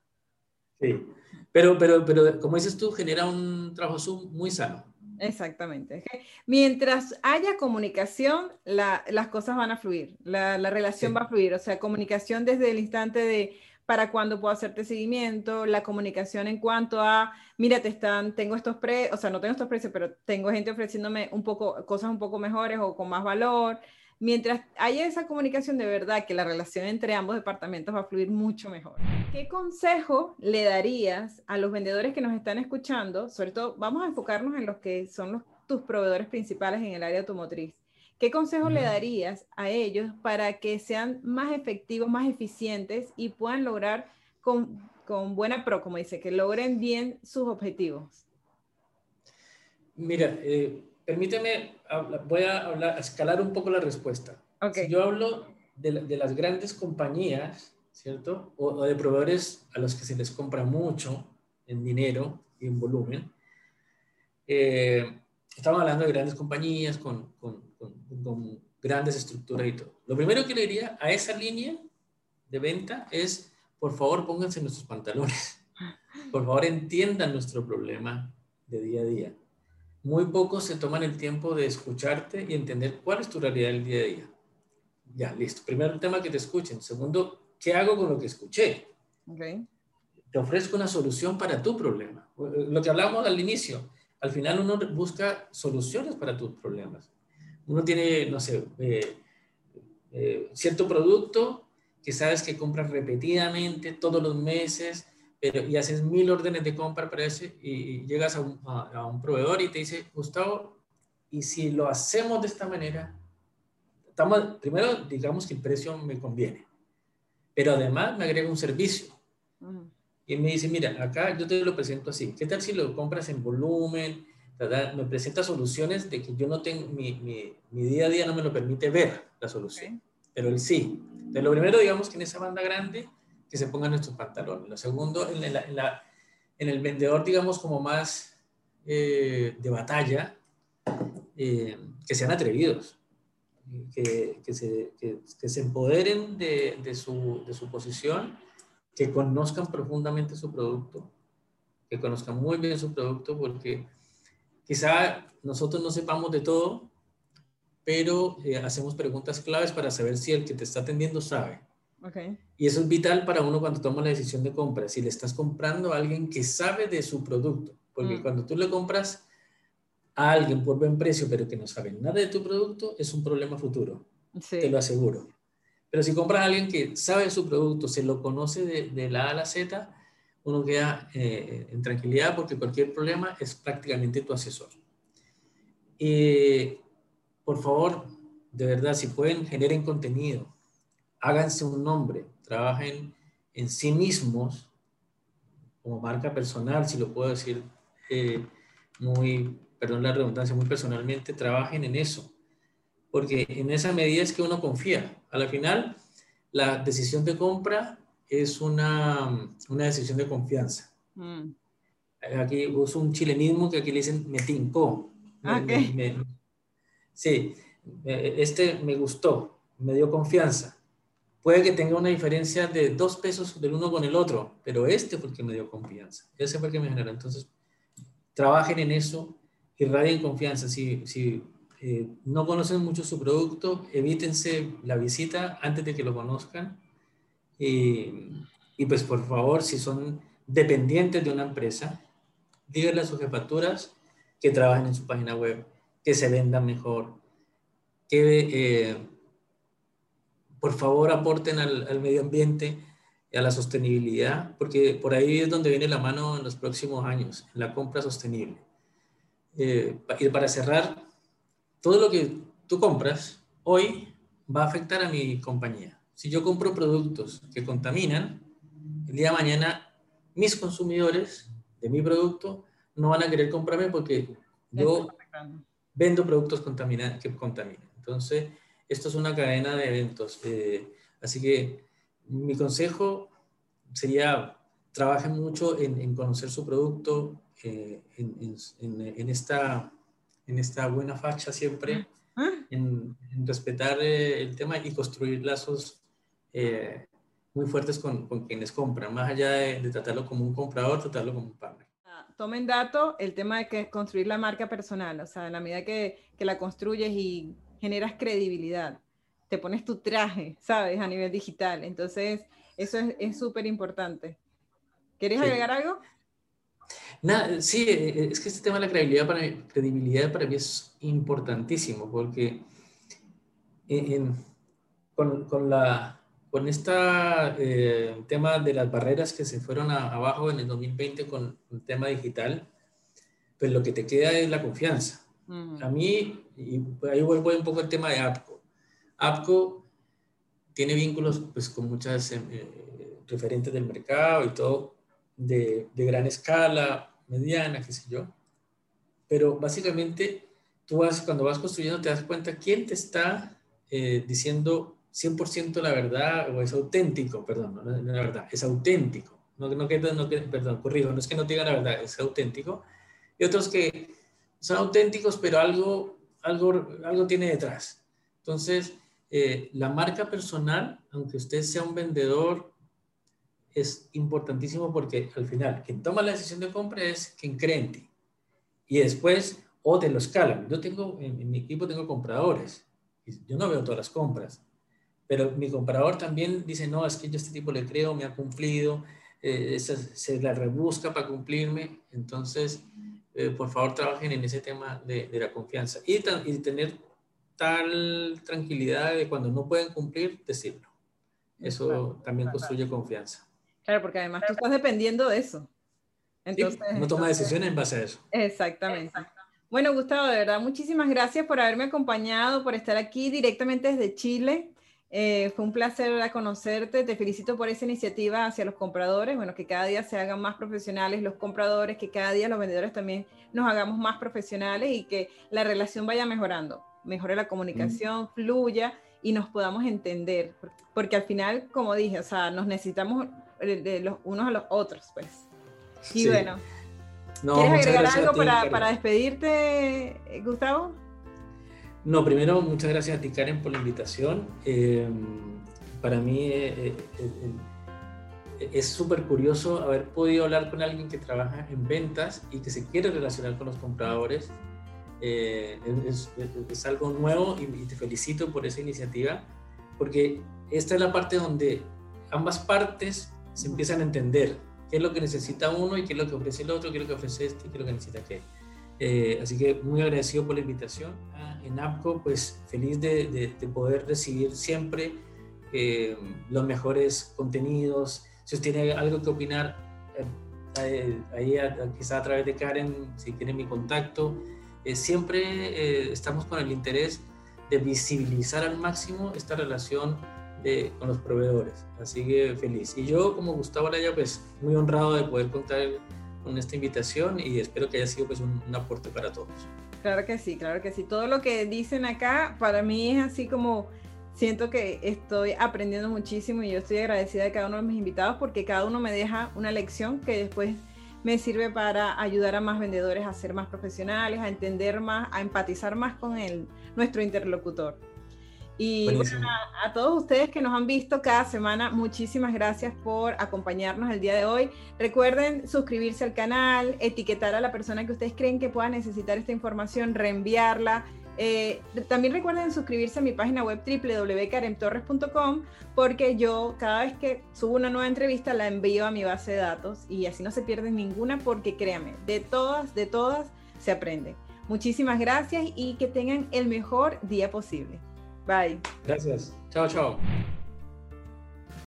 Sí, pero, pero, pero como dices tú, genera un trabajo muy sano. Exactamente. Mientras haya comunicación, las cosas van a fluir, la, la relación va a fluir, o sea, comunicación desde el instante de para cuándo puedo hacerte seguimiento, la comunicación en cuanto a, mira, te están, tengo estos precios, o sea, no tengo estos precios, pero tengo gente ofreciéndome un poco, cosas un poco mejores o con más valor, mientras haya esa comunicación de verdad, que la relación entre ambos departamentos va a fluir mucho mejor. ¿Qué consejo le darías a los vendedores que nos están escuchando? Sobre todo, vamos a enfocarnos en los que son los, tus proveedores principales en el área automotriz. ¿Qué consejo le darías a ellos para que sean más efectivos, más eficientes y puedan lograr con, con buena pro, como dice, que logren bien sus objetivos? Mira, eh, permíteme, voy a, hablar, escalar un poco la respuesta. Si yo hablo de, las grandes compañías, ¿cierto? O, de proveedores a los que se les compra mucho en dinero y en volumen, eh, estamos hablando de grandes compañías con, con, con, grandes estructuras y todo. Lo primero que le diría a esa línea de venta es, por favor, pónganse nuestros pantalones. Por favor, entiendan nuestro problema de día a día muy pocos se toman el tiempo de escucharte y entender cuál es tu realidad del día a día. Ya, listo. Primero, el tema que te escuchen. Segundo, ¿qué hago con lo que escuché? Okay. Te ofrezco una solución para tu problema. Lo que hablamos al inicio, al final uno busca soluciones para tus problemas. Uno tiene, no sé, eh, eh, cierto producto que sabes que compras repetidamente todos los meses y haces mil órdenes de compra para ese y, llegas a un, a, un, proveedor y te dice, Gustavo, y si lo hacemos de esta manera, estamos, primero digamos que el precio me conviene, pero además me agrega un servicio. Y me dice, mira, acá yo te lo presento así, ¿qué tal si lo compras en volumen? Me presenta soluciones de que yo no tengo, mi, mi, mi, día a día no me lo permite ver la solución, pero él sí. Entonces, lo primero, digamos que en esa banda grande, que se pongan nuestros pantalones. Lo segundo, en, en, el vendedor, digamos, como más eh, de batalla, eh, que sean atrevidos, que, que, se, que, se, empoderen de, de, su, de su posición, que conozcan profundamente su producto, que conozcan muy bien su producto, porque quizá nosotros no sepamos de todo, pero eh, hacemos preguntas claves para saber si el que te está atendiendo sabe. Y eso es vital para uno cuando toma la decisión de compra. Si le estás comprando a alguien que sabe de su producto, porque mm. cuando tú le compras a alguien por buen precio, pero que no sabe nada de tu producto, es un problema futuro. Te lo aseguro. Pero si compras a alguien que sabe de su producto, se lo conoce de, la A a la Z, uno queda eh, en tranquilidad porque cualquier problema es prácticamente tu asesor. Y por favor, de verdad, si pueden, generen contenido háganse un nombre, trabajen en sí mismos como marca personal, si lo puedo decir eh, muy, perdón la redundancia, muy personalmente, trabajen en eso, porque en esa medida es que uno confía. A la final, la decisión de compra es una, una decisión de confianza. Mm. Aquí uso un chilenismo que aquí le dicen me tincó. Ah, sí, este me gustó, me dio confianza. Puede que tenga una diferencia de dos pesos del uno con el otro, pero este fue el que me dio confianza. Ese fue el que me generó. Entonces, trabajen en eso, irradien confianza. Si, si eh, no conocen mucho su producto, evítense la visita antes de que lo conozcan. y pues por favor, si son dependientes de una empresa, díganle a sus jefaturas que trabajen en su página web, que se vendan mejor, que eh, por favor aporten al, medio ambiente y a la sostenibilidad, porque por ahí es donde viene la mano en los próximos años, en la compra sostenible. Eh, y para cerrar, todo lo que tú compras hoy va a afectar a mi compañía. Si yo compro productos que contaminan, el día de mañana mis consumidores de mi producto no van a querer comprarme porque yo vendo productos que contaminan. Entonces, esto es una cadena de eventos. Eh, así que mi consejo sería, trabajen mucho en, conocer su producto, eh, en, esta, en esta buena facha siempre, ah. en, respetar eh, el tema y construir lazos muy fuertes con, quienes compran, más allá de, tratarlo como un comprador, tratarlo como un partner. Ah, tomen dato el tema de que construir la marca personal, o sea, en la medida que, que la construyes y generas credibilidad, te pones tu traje, ¿sabes? A nivel digital. Entonces, eso es súper importante. ¿Quieres agregar algo? Nada, sí, eh, eh, es que este tema de la credibilidad para, mí, credibilidad para mí es importantísimo porque con, con, la, con este tema de las barreras que se fueron abajo en el 2020 con el tema digital, pues lo que te queda es la confianza. A mí, y ahí vuelvo un poco al tema de APCO. APCO tiene vínculos pues, con muchas eh, referentes del mercado y todo, de, de, gran escala, mediana, qué sé yo. Pero básicamente, tú vas, cuando vas construyendo, te das cuenta quién te está eh, diciendo 100% la verdad o es auténtico, perdón, no, es la verdad, es auténtico. No, no, no perdón, corrijo, no es que no diga la verdad, es auténtico. Y otros que son auténticos, pero algo, algo, algo tiene detrás. Entonces, eh, la marca personal, aunque usted sea un vendedor, es importantísimo porque al final quien toma la decisión de compra es quien cree en ti. Y después, o te lo escalan. Yo tengo, en, mi equipo tengo compradores. Yo no veo todas las compras, pero mi comprador también dice, no, es que yo a este tipo le creo, me ha cumplido, eh, se, se, la rebusca para cumplirme. Entonces, eh, por favor trabajen en ese tema de, la confianza y, y, tener tal tranquilidad de cuando no pueden cumplir, decirlo. Eso también construye confianza. Claro, porque además tú estás dependiendo de eso. Entonces, no toma decisiones en base a eso. Exactamente. Bueno, Gustavo, de verdad, muchísimas gracias por haberme acompañado, por estar aquí directamente desde Chile. Eh, fue un placer conocerte, te felicito por esa iniciativa hacia los compradores, bueno, que cada día se hagan más profesionales los compradores, que cada día los vendedores también nos hagamos más profesionales y que la relación vaya mejorando, mejore la comunicación, fluya y nos podamos entender, porque al final, como dije, o sea, nos necesitamos de los unos a los otros, pues. Y bueno, ¿quieres agregar algo para, para despedirte, Gustavo? No, primero, muchas gracias a ti, Karen, por la invitación. Eh, para mí eh, eh, es súper curioso haber podido hablar con alguien que trabaja en ventas y que se quiere relacionar con los compradores. Es, es, algo nuevo y, te felicito por esa iniciativa, porque esta es la parte donde ambas partes se empiezan a entender qué es lo que necesita uno y qué es lo que ofrece el otro, qué es lo que ofrece este y qué es lo que necesita aquel. Eh, así que muy agradecido por la invitación. Ah, en APCO, pues feliz de, de, poder recibir siempre eh, los mejores contenidos. Si usted tiene algo que opinar, eh, ahí quizá a través de Karen, si tiene mi contacto, siempre estamos con el interés de visibilizar al máximo esta relación con los proveedores. Así que feliz. Y yo como Gustavo Laya, pues muy honrado de poder contar con esta invitación y espero que haya sido pues un, aporte para todos. Claro que sí, claro que sí. Todo lo que dicen acá para mí es así como siento que estoy aprendiendo muchísimo y yo estoy agradecida de cada uno de mis invitados porque cada uno me deja una lección que después me sirve para ayudar a más vendedores a ser más profesionales, a entender más, a empatizar más con el, nuestro interlocutor. Y a, todos ustedes que nos han visto cada semana, muchísimas gracias por acompañarnos el día de hoy. Recuerden suscribirse al canal, etiquetar a la persona que ustedes creen que pueda necesitar esta información, reenviarla. Eh, también recuerden suscribirse a mi página web www.karemtorres.com porque yo cada vez que subo una nueva entrevista la envío a mi base de datos y así no se pierden ninguna porque créanme, de todas, de todas se aprende. Muchísimas gracias y que tengan el mejor día posible. Bye. Gracias. Chao, chao.